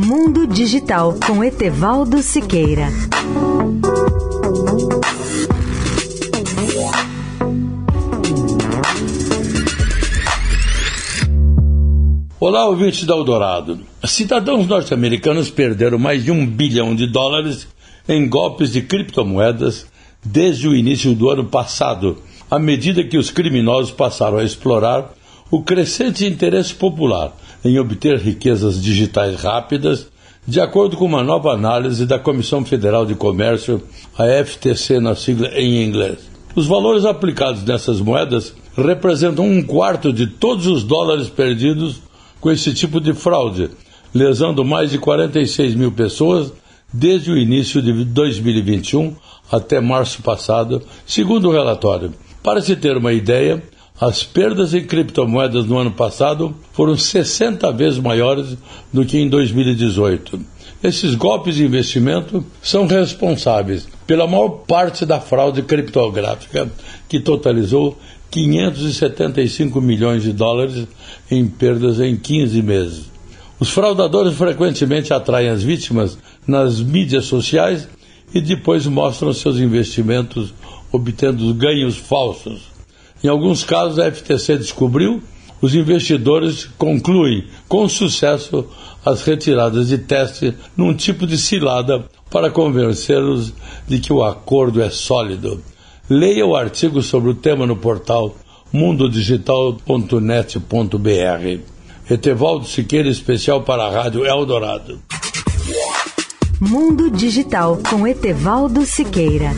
Mundo Digital com Etevaldo Siqueira. Olá, ouvintes da Eldorado. Cidadãos norte-americanos perderam mais de um bilhão de dólares em golpes de criptomoedas desde o início do ano passado, à medida que os criminosos passaram a explorar o crescente interesse popular em obter riquezas digitais rápidas, de acordo com uma nova análise da Comissão Federal de Comércio, a FTC na sigla em inglês. Os valores aplicados nessas moedas representam um quarto de todos os dólares perdidos com esse tipo de fraude, lesando mais de 46 mil pessoas desde o início de 2021 até março passado, segundo o relatório. Para se ter uma ideia, as perdas em criptomoedas no ano passado foram 60 vezes maiores do que em 2018. Esses golpes de investimento são responsáveis pela maior parte da fraude criptográfica, que totalizou 575 milhões de dólares em perdas em 15 meses. Os fraudadores frequentemente atraem as vítimas nas mídias sociais e depois mostram seus investimentos obtendo ganhos falsos. Em alguns casos, a FTC descobriu, os investidores concluem com sucesso as retiradas de teste num tipo de cilada para convencê-los de que o acordo é sólido. Leia o artigo sobre o tema no portal mundodigital.net.br. Etevaldo Siqueira, especial para a Rádio Eldorado. Mundo Digital com Etevaldo Siqueira.